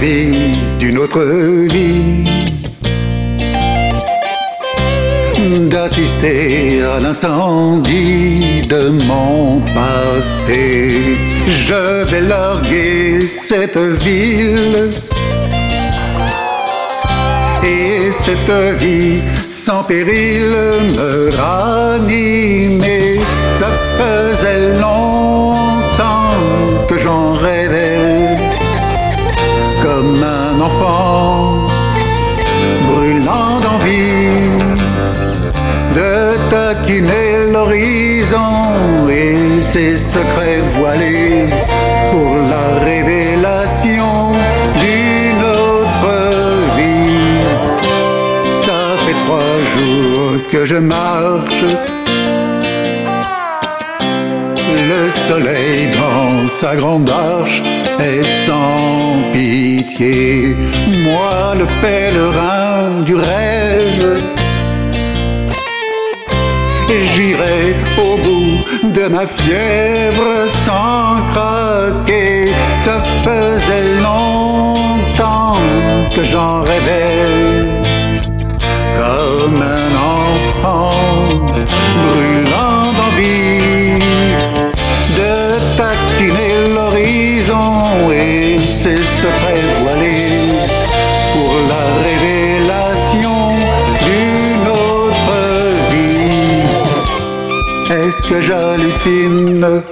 d'une autre vie. D'assister à l'incendie de mon passé. Je vais larguer cette ville et cette vie sans péril me ranimait. Ça faisait longtemps taquiner l'horizon et ses secrets voilés pour la révélation d'une autre vie. Ça fait trois jours que je marche. Le soleil dans sa grande arche est sans pitié. Moi, le pèlerin du rêve, j'irai au bout de ma fièvre sans craquer. Ça faisait longtemps que j'en rêvais comme un enfant brûlant Est-ce que j'hallucine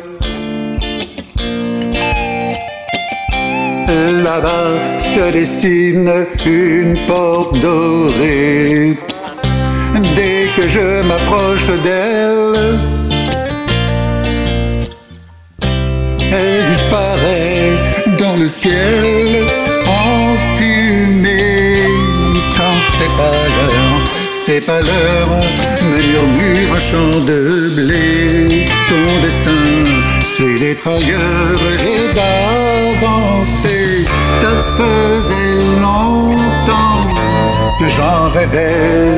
Là-bas se dessine une porte dorée. Dès que je m'approche d'elle, elle disparaît dans le ciel en fumée. Quand c'est pas l'heure, c'est pas l'heure, me murmure un champ de et d'avancer. Ça faisait longtemps que j'en rêvais.